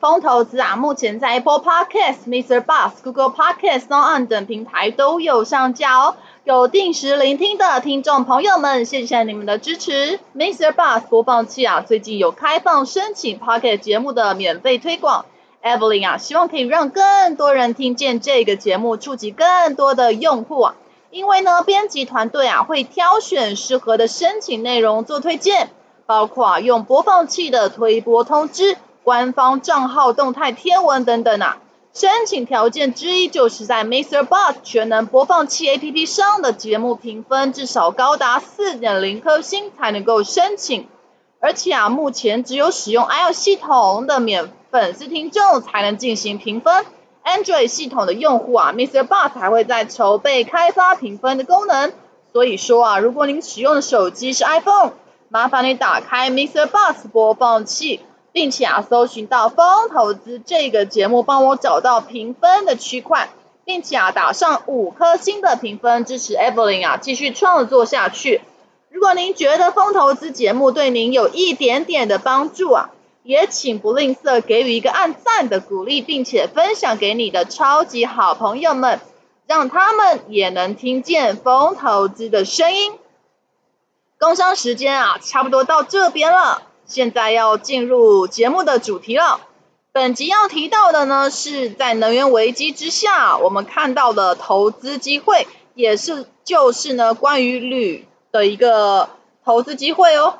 风投资啊，目前在 Apple Podcast、Mr. Bus、Google Podcast、On On 等平台都有上架哦。有定时聆听的听众朋友们，谢谢你们的支持。Mr. Bus 播放器啊，最近有开放申请 Pocket 节目的免费推广。Evelyn 啊，希望可以让更多人听见这个节目，触及更多的用户啊。因为呢，编辑团队啊会挑选适合的申请内容做推荐，包括啊用播放器的推播通知。官方账号动态贴文等等啊，申请条件之一就是在 MixerBox 全能播放器 APP 上的节目评分至少高达四点零颗星才能够申请，而且啊，目前只有使用 iOS 系统的免粉丝听众才能进行评分，Android 系统的用户啊，MixerBox 还会在筹备开发评分的功能，所以说啊，如果您使用的手机是 iPhone，麻烦你打开 MixerBox 播放器。并且啊，搜寻到风投资这个节目，帮我找到评分的区块，并且啊，打上五颗星的评分，支持 Evelyn 啊继续创作下去。如果您觉得风投资节目对您有一点点的帮助啊，也请不吝啬给予一个按赞的鼓励，并且分享给你的超级好朋友们，让他们也能听见风投资的声音。工商时间啊，差不多到这边了。现在要进入节目的主题了。本集要提到的呢，是在能源危机之下，我们看到的投资机会，也是就是呢关于铝的一个投资机会哦。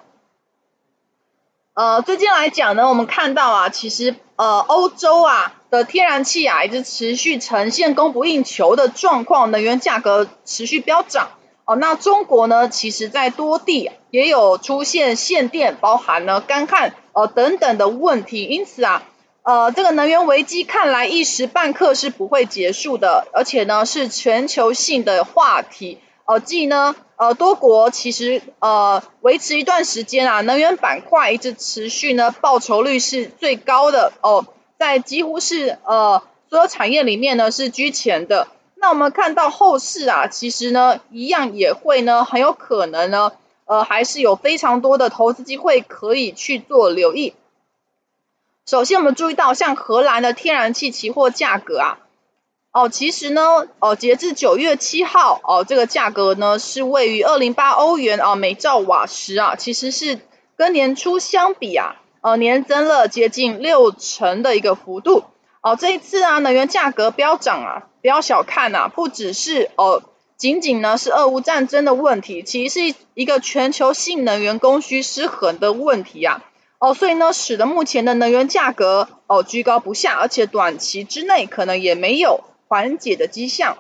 呃，最近来讲呢，我们看到啊，其实呃欧洲啊的天然气啊，一直持续呈现供不应求的状况，能源价格持续飙涨。哦，那中国呢，其实在多地也有出现限电，包含了干旱呃等等的问题，因此啊，呃，这个能源危机看来一时半刻是不会结束的，而且呢是全球性的话题。呃，即呢，呃，多国其实呃维持一段时间啊，能源板块一直持续呢报酬率是最高的哦，在几乎是呃所有产业里面呢是居前的。那我们看到后市啊，其实呢，一样也会呢，很有可能呢，呃，还是有非常多的投资机会可以去做留意。首先，我们注意到像荷兰的天然气期货价格啊，哦，其实呢，哦，截至九月七号，哦，这个价格呢是位于二零八欧元啊每兆瓦时啊，其实是跟年初相比啊，呃，年增了接近六成的一个幅度。哦，这一次啊，能源价格飙涨啊，不要小看呐，不只是哦，仅仅呢是俄乌战争的问题，其实是一个全球性能源供需失衡的问题啊。哦，所以呢，使得目前的能源价格哦居高不下，而且短期之内可能也没有缓解的迹象。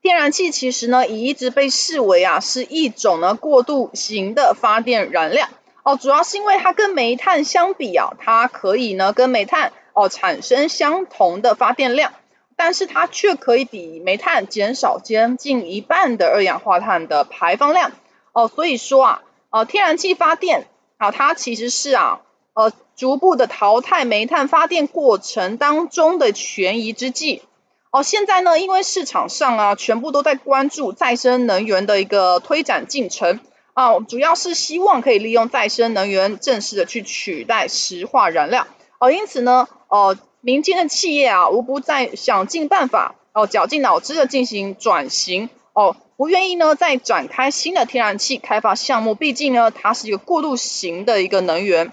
天然气其实呢，也一直被视为啊是一种呢过渡型的发电燃料。哦，主要是因为它跟煤炭相比啊，它可以呢跟煤炭。哦，产生相同的发电量，但是它却可以比煤炭减少将近一半的二氧化碳的排放量。哦，所以说啊，呃，天然气发电啊，它其实是啊，呃，逐步的淘汰煤炭发电过程当中的权宜之计。哦，现在呢，因为市场上啊，全部都在关注再生能源的一个推展进程啊，主要是希望可以利用再生能源正式的去取代石化燃料。哦，因此呢，哦，民间的企业啊，无不在想尽办法，哦，绞尽脑汁的进行转型，哦，不愿意呢再展开新的天然气开发项目，毕竟呢，它是一个过渡型的一个能源。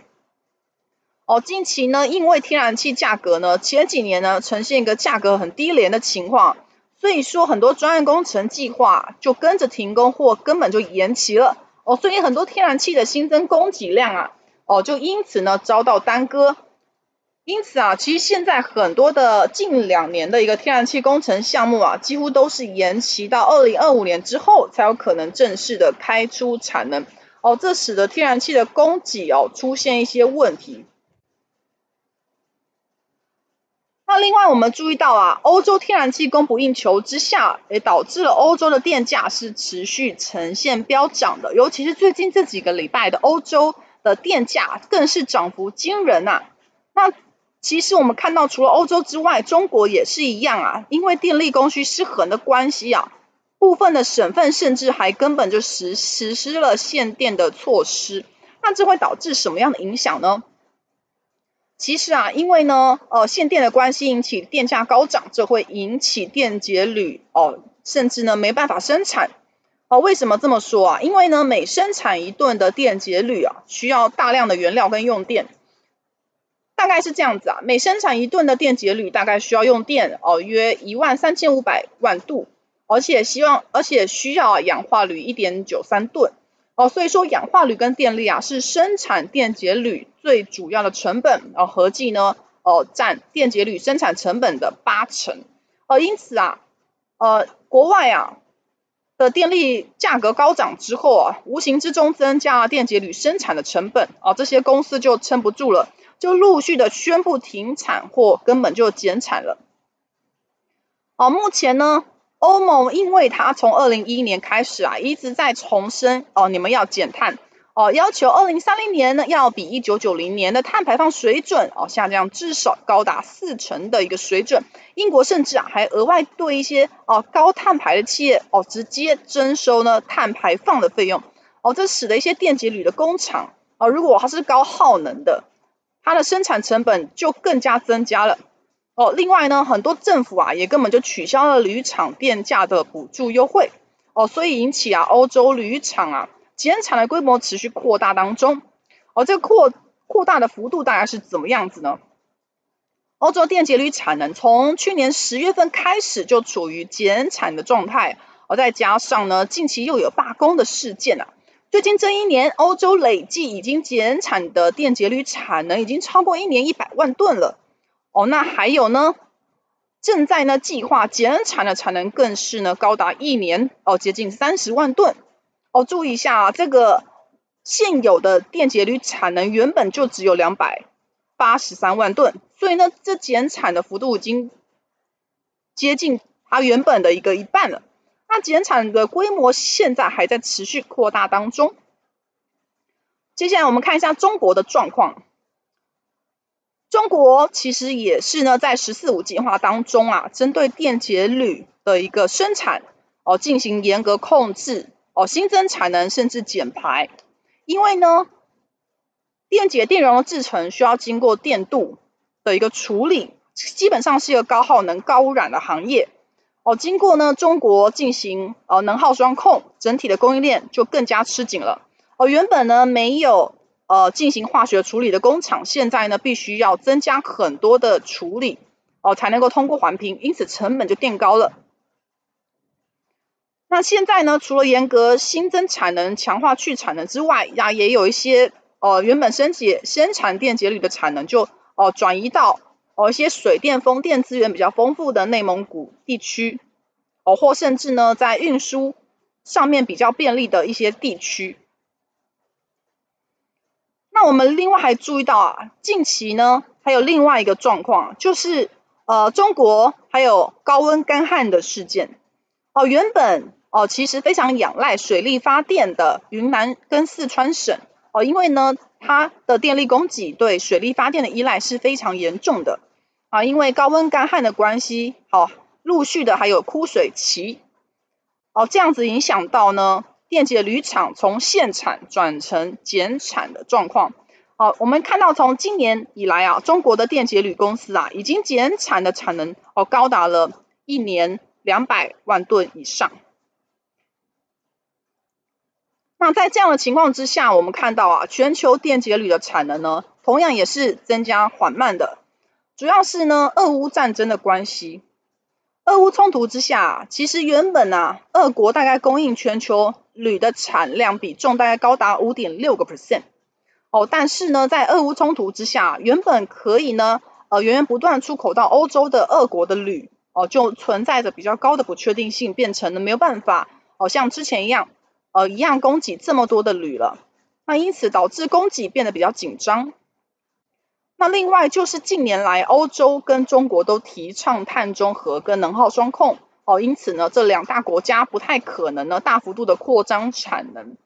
哦，近期呢，因为天然气价格呢，前几年呢，呈现一个价格很低廉的情况，所以说很多专案工程计划就跟着停工或根本就延期了。哦，所以很多天然气的新增供给量啊，哦，就因此呢遭到耽搁。因此啊，其实现在很多的近两年的一个天然气工程项目啊，几乎都是延期到二零二五年之后才有可能正式的开出产能。哦，这使得天然气的供给哦出现一些问题。那另外我们注意到啊，欧洲天然气供不应求之下，也导致了欧洲的电价是持续呈现飙涨的，尤其是最近这几个礼拜的欧洲的电价更是涨幅惊人呐。那其实我们看到，除了欧洲之外，中国也是一样啊，因为电力供需失衡的关系啊，部分的省份甚至还根本就实实施了限电的措施。那这会导致什么样的影响呢？其实啊，因为呢，呃，限电的关系引起电价高涨，这会引起电解铝哦，甚至呢没办法生产哦。为什么这么说啊？因为呢，每生产一吨的电解铝啊，需要大量的原料跟用电，大概是这样子啊。每生产一吨的电解铝，大概需要用电哦，约一万三千五百万度，而且希望而且需要氧化铝一点九三吨。哦，所以说氧化铝跟电力啊是生产电解铝最主要的成本，呃，合计呢，哦，占电解铝生产成本的八成，呃，因此啊，呃，国外啊的电力价格高涨之后啊，无形之中增加了电解铝生产的成本，啊、这些公司就撑不住了，就陆续的宣布停产或根本就减产了。哦、目前呢。欧盟因为它从二零一一年开始啊，一直在重申哦，你们要减碳哦，要求二零三零年呢要比一九九零年的碳排放水准哦下降至少高达四成的一个水准。英国甚至啊还额外对一些哦高碳排的企业哦直接征收呢碳排放的费用哦，这使得一些电解铝的工厂哦，如果它是高耗能的，它的生产成本就更加增加了。哦，另外呢，很多政府啊也根本就取消了铝厂电价的补助优惠，哦，所以引起啊欧洲铝厂啊减产的规模持续扩大当中，哦，这个扩扩大的幅度大概是怎么样子呢？欧洲电解铝产能从去年十月份开始就处于减产的状态，而再加上呢近期又有罢工的事件啊，最近这一年欧洲累计已经减产的电解铝产能已经超过一年一百万吨了。哦，那还有呢，正在呢计划减产的产能更是呢高达一年哦接近三十万吨哦，注意一下啊，这个现有的电解铝产能原本就只有两百八十三万吨，所以呢这减产的幅度已经接近它原本的一个一半了。那减产的规模现在还在持续扩大当中。接下来我们看一下中国的状况。中国其实也是呢，在“十四五”计划当中啊，针对电解铝的一个生产哦进行严格控制哦，新增产能甚至减排。因为呢，电解电容的制程需要经过电镀的一个处理，基本上是一个高耗能、高污染的行业哦。经过呢，中国进行呃能耗双控，整体的供应链就更加吃紧了哦。原本呢没有。呃，进行化学处理的工厂，现在呢必须要增加很多的处理哦、才能够通过环评，因此成本就垫高了。那现在呢，除了严格新增产能、强化去产能之外，呀，也有一些呃原本生解生产电解铝的产能就哦、呃、转移到哦、一些水电、风电资源比较丰富的内蒙古地区，哦、或甚至呢在运输上面比较便利的一些地区。那我们另外还注意到啊，近期呢还有另外一个状况，就是呃中国还有高温干旱的事件。哦，原本哦其实非常仰赖水力发电的云南跟四川省哦，因为呢它的电力供给对水力发电的依赖是非常严重的啊，因为高温干旱的关系，哦陆续的还有枯水期，哦这样子影响到呢。电解铝厂从限产转成减产的状况，好，我们看到从今年以来啊，中国的电解铝公司啊，已经减产的产能哦，高达了一年两百万吨以上。那在这样的情况之下，我们看到啊，全球电解铝的产能呢，同样也是增加缓慢的，主要是呢，俄乌战争的关系。俄乌冲突之下，其实原本啊，俄国大概供应全球铝的产量比重大概高达五点六个 percent 哦，但是呢，在俄乌冲突之下，原本可以呢，呃，源源不断出口到欧洲的俄国的铝哦，就存在着比较高的不确定性，变成了没有办法哦，像之前一样，呃，一样供给这么多的铝了，那因此导致供给变得比较紧张。那另外就是近年来欧洲跟中国都提倡碳中和跟能耗双控哦，因此呢，这两大国家不太可能呢大幅度的扩张产能。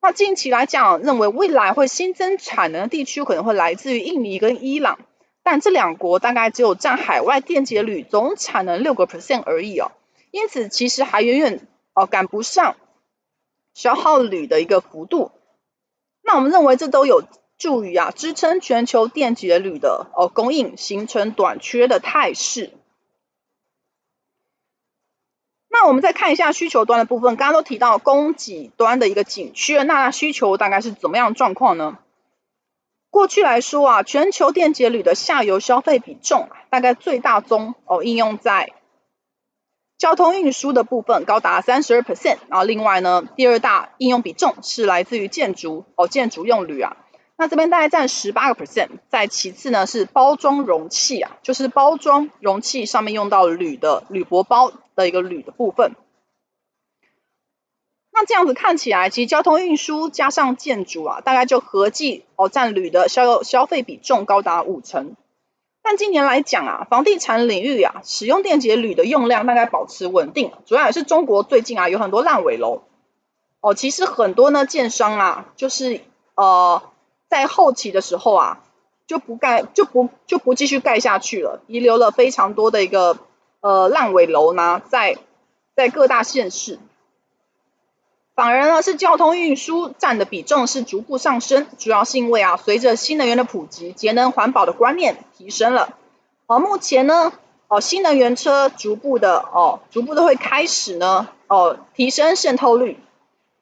那近期来讲，认为未来会新增产能的地区可能会来自于印尼跟伊朗，但这两国大概只有占海外电解铝总产能六个 percent 而已哦，因此其实还远远哦赶不上消耗铝的一个幅度。那我们认为这都有助于啊支撑全球电解铝的哦供应形成短缺的态势。那我们再看一下需求端的部分，刚刚都提到供给端的一个紧缺，那需求大概是怎么样状况呢？过去来说啊，全球电解铝的下游消费比重大概最大宗哦应用在交通运输的部分，高达三十二 percent，然后另外呢，第二大应用比重是来自于建筑哦建筑用铝啊。那这边大概占十八个 percent，再其次呢是包装容器啊，就是包装容器上面用到铝的铝箔包的一个铝的部分。那这样子看起来，其实交通运输加上建筑啊，大概就合计哦占铝的消消费比重高达五成。但今年来讲啊，房地产领域啊，使用电解铝的用量大概保持稳定，主要也是中国最近啊有很多烂尾楼哦，其实很多呢建商啊，就是呃。在后期的时候啊，就不盖就不就不继续盖下去了，遗留了非常多的一个呃烂尾楼呢，在在各大县市，反而呢是交通运输占的比重是逐步上升，主要是因为啊随着新能源的普及，节能环保的观念提升了，而目前呢哦新能源车逐步的哦逐步都会开始呢哦提升渗透率。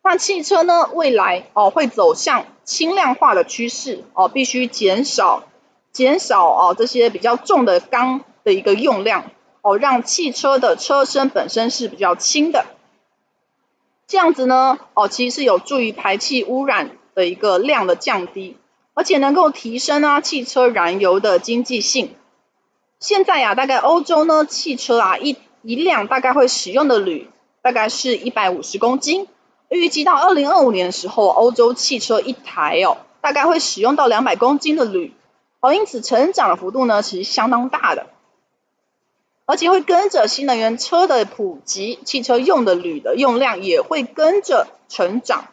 那汽车呢，未来哦会走向轻量化的趋势哦，必须减少减少哦这些比较重的钢的一个用量哦，让汽车的车身本身是比较轻的，这样子呢哦其实是有助于排气污染的一个量的降低，而且能够提升啊汽车燃油的经济性。现在呀、啊，大概欧洲呢汽车啊一一辆大概会使用的铝大概是一百五十公斤。预计到二零二五年的时候，欧洲汽车一台哦，大概会使用到两百公斤的铝，哦，因此成长的幅度呢，其实相当大的，而且会跟着新能源车的普及，汽车用的铝的用量也会跟着成长。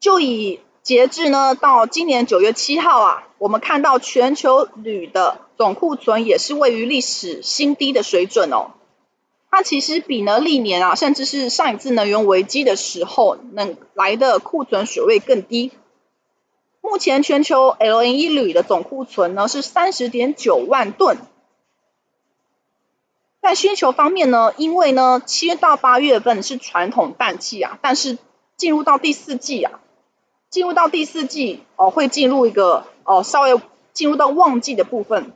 就以截至呢到今年九月七号啊，我们看到全球铝的总库存也是位于历史新低的水准哦。它其实比呢历年啊，甚至是上一次能源危机的时候，能来的库存水位更低。目前全球 L N E 铝的总库存呢是三十点九万吨。在需求方面呢，因为呢七到八月份是传统淡季啊，但是进入到第四季啊，进入到第四季哦，会进入一个哦稍微进入到旺季的部分。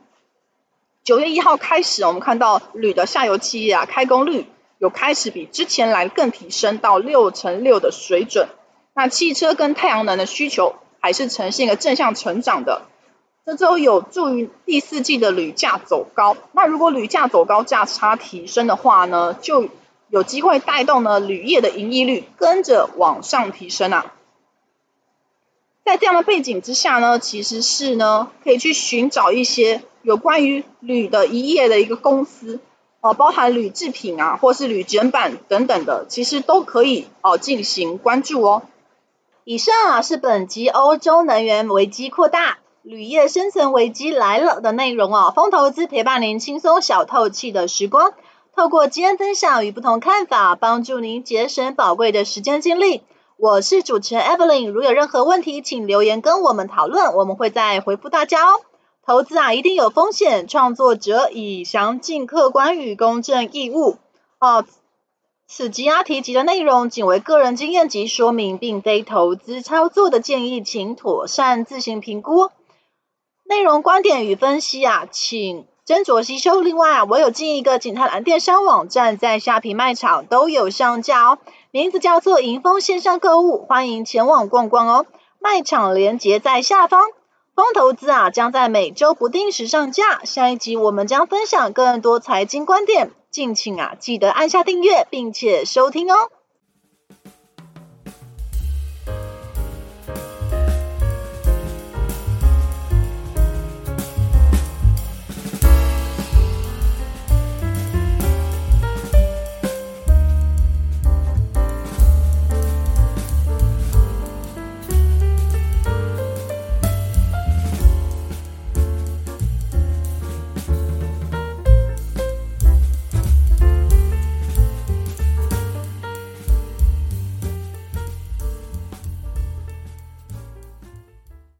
九月一号开始，我们看到铝的下游企业啊，开工率有开始比之前来更提升到六成六的水准。那汽车跟太阳能的需求还是呈现一个正向成长的，这都有助于第四季的铝价走高。那如果铝价走高，价差提升的话呢，就有机会带动呢铝业的盈利率跟着往上提升啊。在这样的背景之下呢，其实是呢可以去寻找一些。有关于铝的一页的一个公司，哦，包含铝制品啊，或是铝卷板等等的，其实都可以哦进行关注哦。以上啊是本集欧洲能源危机扩大，铝业生存危机来了的内容哦。风投资陪伴您轻松小透气的时光，透过经验分享与不同看法，帮助您节省宝贵的时间精力。我是主持人 Evelyn，如有任何问题，请留言跟我们讨论，我们会再回复大家哦。投资啊，一定有风险。创作者以详尽、客观与公正义务。哦，此集啊提及的内容仅为个人经验及说明，并非投资操作的建议，请妥善自行评估。内容观点与分析啊，请斟酌吸收。另外啊，我有进一个景泰蓝电商网站，在虾皮卖场都有上架哦，名字叫做莹丰线上购物，欢迎前往逛逛哦。卖场连结在下方。风投资啊，将在每周不定时上架。下一集我们将分享更多财经观点，敬请啊记得按下订阅，并且收听哦。